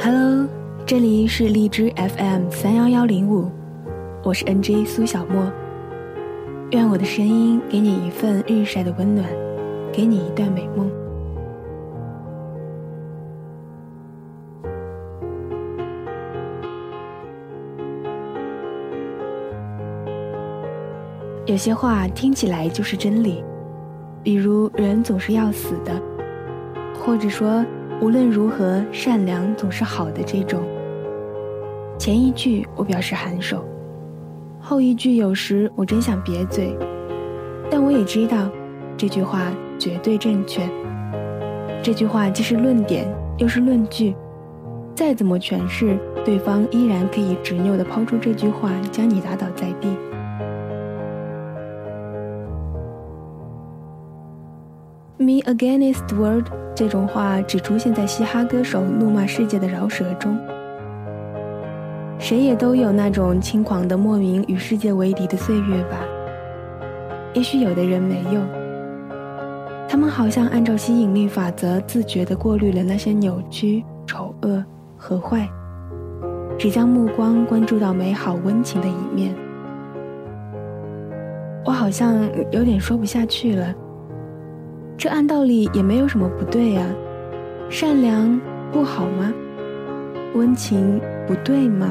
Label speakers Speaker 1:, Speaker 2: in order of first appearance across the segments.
Speaker 1: Hello，这里是荔枝 FM 三幺幺零五，我是 NJ 苏小莫。愿我的声音给你一份日晒的温暖，给你一段美梦。有些话听起来就是真理，比如人总是要死的，或者说。无论如何，善良总是好的。这种前一句我表示颔首，后一句有时我真想瘪嘴，但我也知道这句话绝对正确。这句话既是论点又是论据，再怎么诠释，对方依然可以执拗地抛出这句话，将你打倒在地。Me against the world 这种话只出现在嘻哈歌手怒骂世界的饶舌中。谁也都有那种轻狂的莫名与世界为敌的岁月吧。也许有的人没有。他们好像按照吸引力法则，自觉地过滤了那些扭曲、丑恶和坏，只将目光关注到美好温情的一面。我好像有点说不下去了。这按道理也没有什么不对呀，善良不好吗？温情不对吗？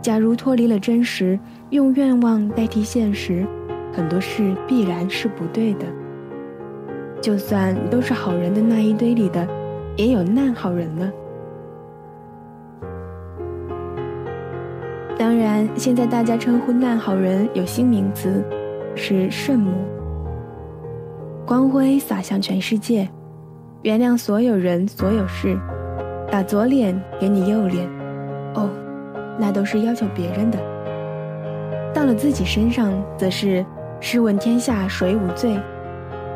Speaker 1: 假如脱离了真实，用愿望代替现实，很多事必然是不对的。就算都是好人的那一堆里的，也有烂好人呢。当然，现在大家称呼烂好人有新名词，是圣母。光辉洒向全世界，原谅所有人所有事，打左脸给你右脸，哦，那都是要求别人的。到了自己身上，则是试问天下谁无罪，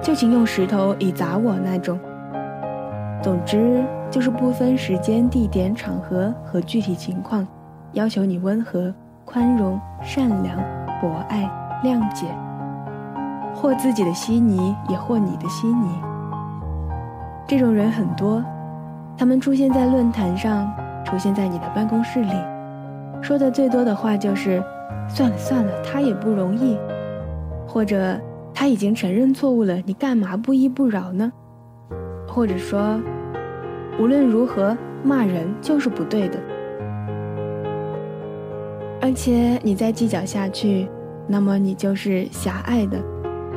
Speaker 1: 就请用石头以砸我那种。总之就是不分时间、地点、场合和具体情况，要求你温和、宽容、善良、博爱、谅解。或自己的稀泥，也或你的稀泥。这种人很多，他们出现在论坛上，出现在你的办公室里，说的最多的话就是：“算了算了，他也不容易。”或者“他已经承认错误了，你干嘛不依不饶呢？”或者说：“无论如何，骂人就是不对的。”而且你再计较下去，那么你就是狭隘的。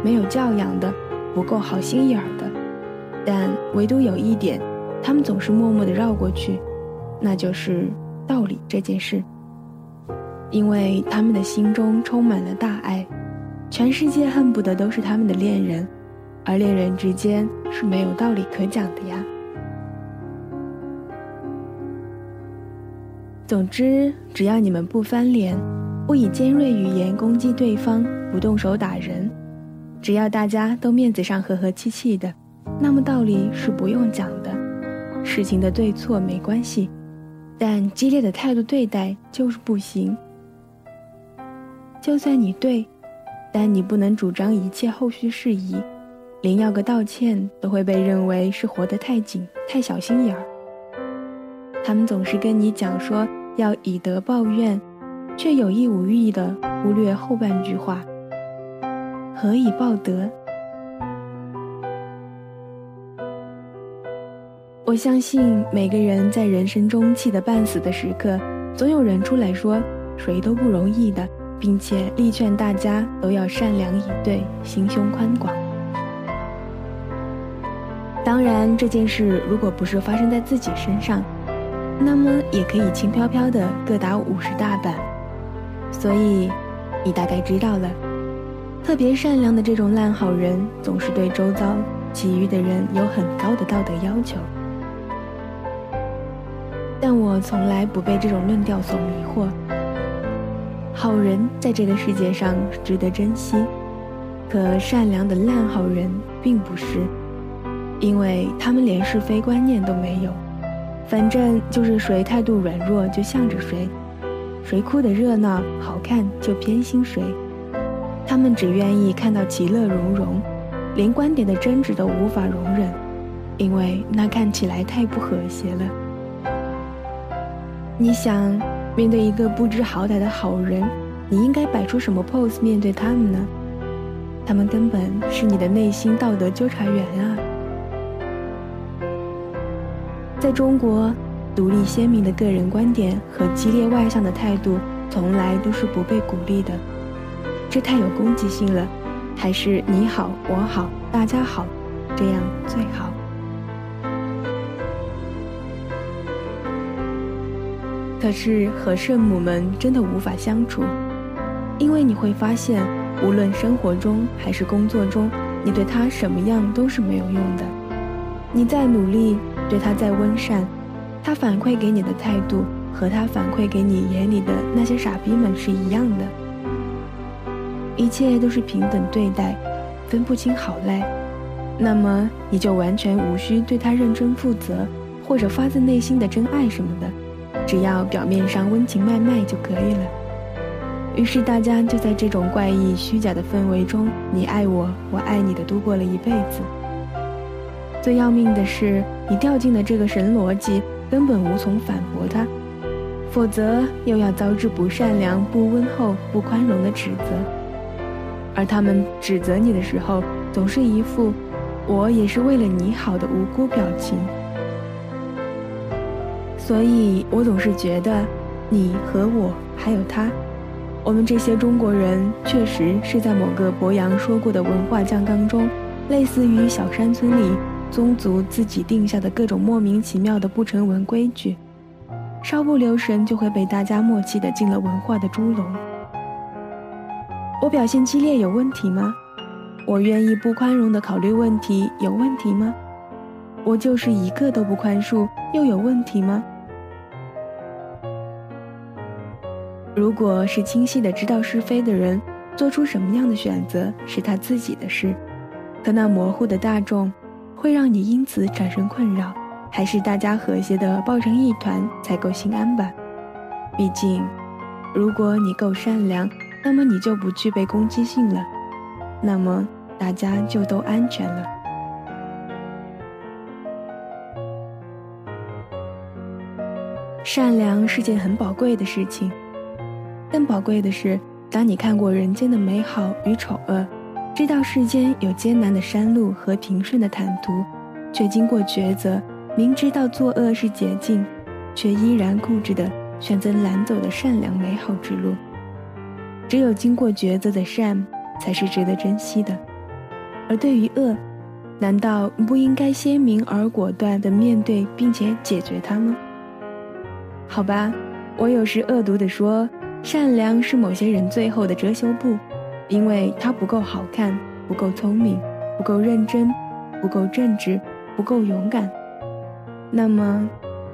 Speaker 1: 没有教养的，不够好心眼儿的，但唯独有一点，他们总是默默地绕过去，那就是道理这件事。因为他们的心中充满了大爱，全世界恨不得都是他们的恋人，而恋人之间是没有道理可讲的呀。总之，只要你们不翻脸，不以尖锐语言攻击对方，不动手打人。只要大家都面子上和和气气的，那么道理是不用讲的，事情的对错没关系，但激烈的态度对待就是不行。就算你对，但你不能主张一切后续事宜，连要个道歉都会被认为是活得太紧、太小心眼儿。他们总是跟你讲说要以德报怨，却有意无意的忽略后半句话。何以报德？我相信每个人在人生中气得半死的时刻，总有人出来说谁都不容易的，并且力劝大家都要善良以对，心胸宽广。当然，这件事如果不是发生在自己身上，那么也可以轻飘飘的各打五十大板。所以，你大概知道了。特别善良的这种烂好人，总是对周遭其余的人有很高的道德要求。但我从来不被这种论调所迷惑。好人在这个世界上值得珍惜，可善良的烂好人并不是，因为他们连是非观念都没有。反正就是谁态度软弱就向着谁，谁哭得热闹好看就偏心谁。他们只愿意看到其乐融融，连观点的争执都无法容忍，因为那看起来太不和谐了。你想，面对一个不知好歹的好人，你应该摆出什么 pose 面对他们呢？他们根本是你的内心道德纠察员啊！在中国，独立鲜明的个人观点和激烈外向的态度，从来都是不被鼓励的。这太有攻击性了，还是你好我好大家好，这样最好。可是和圣母们真的无法相处，因为你会发现，无论生活中还是工作中，你对他什么样都是没有用的。你再努力，对他再温善，他反馈给你的态度和他反馈给你眼里的那些傻逼们是一样的。一切都是平等对待，分不清好赖，那么你就完全无需对他认真负责，或者发自内心的真爱什么的。只要表面上温情脉脉就可以了。于是大家就在这种怪异虚假的氛围中，你爱我，我爱你的度过了一辈子。最要命的是，你掉进了这个神逻辑，根本无从反驳他，否则又要遭致不善良、不温厚、不宽容的指责。而他们指责你的时候，总是一副“我也是为了你好”的无辜表情。所以我总是觉得，你和我还有他，我们这些中国人确实是在某个博洋说过的文化酱缸中，类似于小山村里宗族自己定下的各种莫名其妙的不成文规矩，稍不留神就会被大家默契的进了文化的猪笼。我表现激烈有问题吗？我愿意不宽容的考虑问题有问题吗？我就是一个都不宽恕又有问题吗？如果是清晰的知道是非的人，做出什么样的选择是他自己的事；可那模糊的大众，会让你因此产生困扰，还是大家和谐的抱成一团才够心安吧？毕竟，如果你够善良，那么你就不具备攻击性了，那么大家就都安全了。善良是件很宝贵的事情。更宝贵的是，当你看过人间的美好与丑恶，知道世间有艰难的山路和平顺的坦途，却经过抉择，明知道作恶是捷径，却依然固执地选择拦走的善良美好之路。只有经过抉择的善，才是值得珍惜的。而对于恶，难道不应该鲜明而果断地面对并且解决它吗？好吧，我有时恶毒地说。善良是某些人最后的遮羞布，因为他不够好看，不够聪明，不够认真，不够正直，不够勇敢。那么，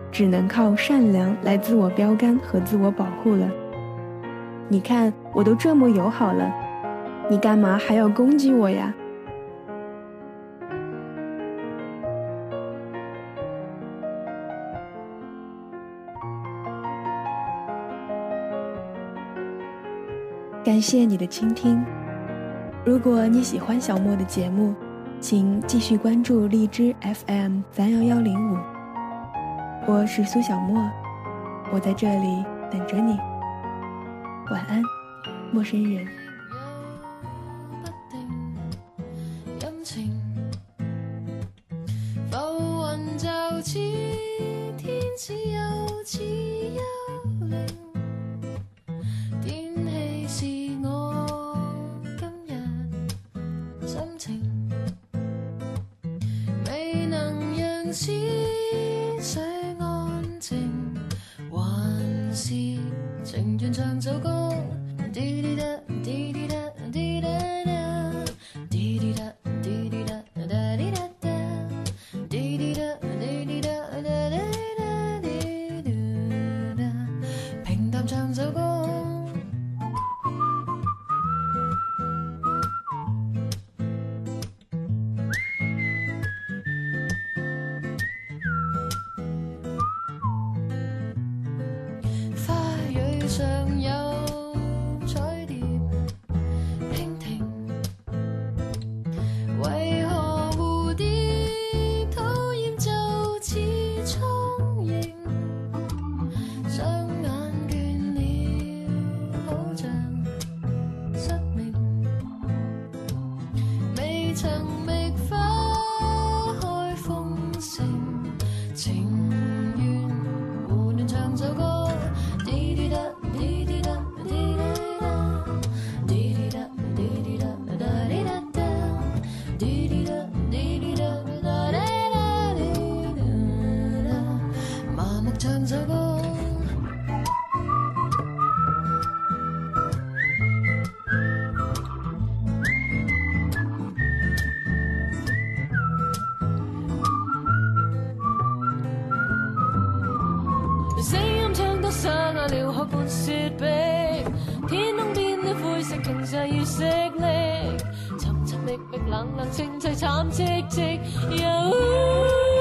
Speaker 1: 只能靠善良来自我标杆和自我保护了。你看，我都这么友好了，你干嘛还要攻击我呀？感谢你的倾听。如果你喜欢小莫的节目，请继续关注荔枝 FM 三幺幺零五。我是苏小莫，我在这里等着你。晚安，陌生人，
Speaker 2: 有不定，浮云就此，天使又此。Chẳng 声情愿胡乱唱首 hối phung, sinh trình duyên, buồn hơn chẳng 歌雪碧，天空变了灰色，竟是月色里，寻寻觅觅，冷冷清凄惨戚戚，又。